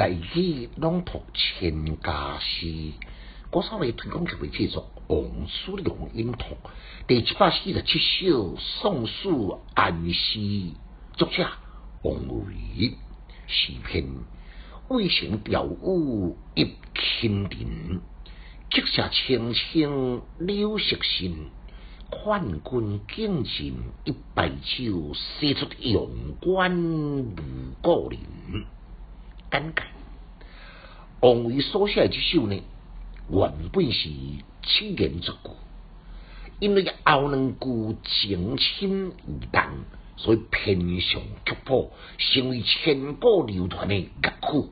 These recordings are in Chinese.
大器朗读千家诗，我稍微推广就会制作《王叔良音图》第七百四十七首宋书安诗，作者王维，诗篇渭城调舞入青林，曲舍青青柳色新。劝君敬尽一杯酒，写出阳关无故人。简介：王维所写这首呢，原本是七言绝句，因为后两句情深意重，所以偏向曲谱，成为千古流传的乐曲。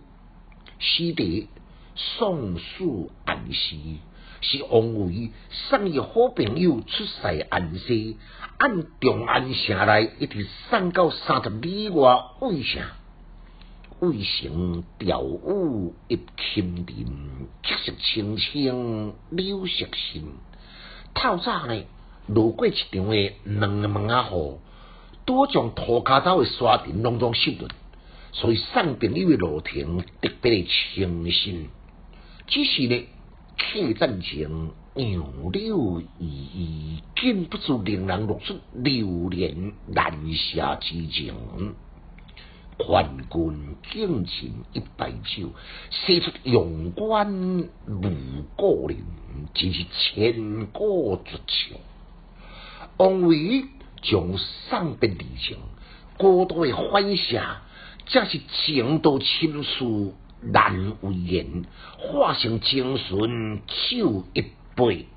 诗题宋书暗示。是王维送伊好朋友出塞安息，按长安城内一直送到三十里外渭城。渭城调舞入青林，曲色青青柳色新。透早呢，路过一场的两个门仔雨，多将涂骹走的沙尘拢总湿润，所以送朋友的路程特别的清新。只是呢。客栈前杨柳依依，禁不住令人落出流连难舍之情。劝君敬尽一杯酒，写出阳关无故人，真是千古绝唱。王维将送别离情，过度的欢笑，这是情到深处。难为言，化成精神酒一杯。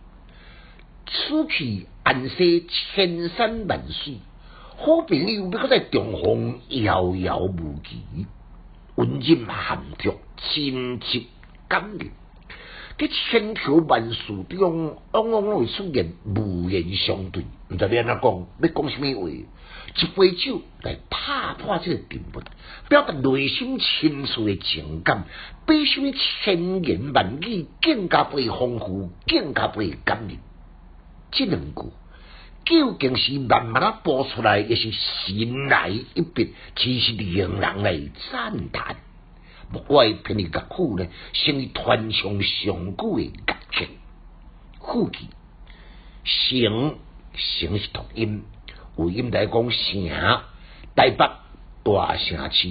此去安息千山万水，好朋友要搁在重逢遥遥无期。温馨含蓄，亲切感人。在千条万树中，往往会出现无言相对。毋知要安怎讲，要讲什么话？一杯酒来打破这个沉默，表达内心深处的情感，比什么千言万语更加被丰富，更加被感人。即两句究竟是慢慢啊播出来，也是新来一笔，只是令人来赞叹。外篇的乐曲呢，成为传唱上古的乐曲。副句，成成是读音，有音来讲城，台北大城市。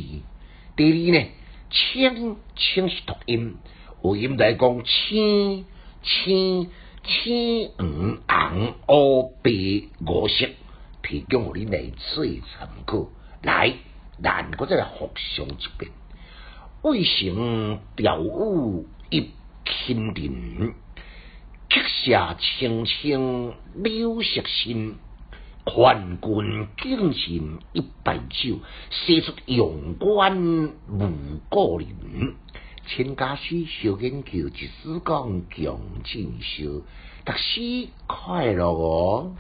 第二呢，青青是读音，有音来讲青青青黄啊乌白五色，提供互你来做参考。来，咱搁再来复诵一遍。渭城调舞入青林，曲舍青青柳色新。劝君敬尽一杯酒，写出阳关无故人。千家诗小研究，一丝讲穷尽修，读诗快乐哦。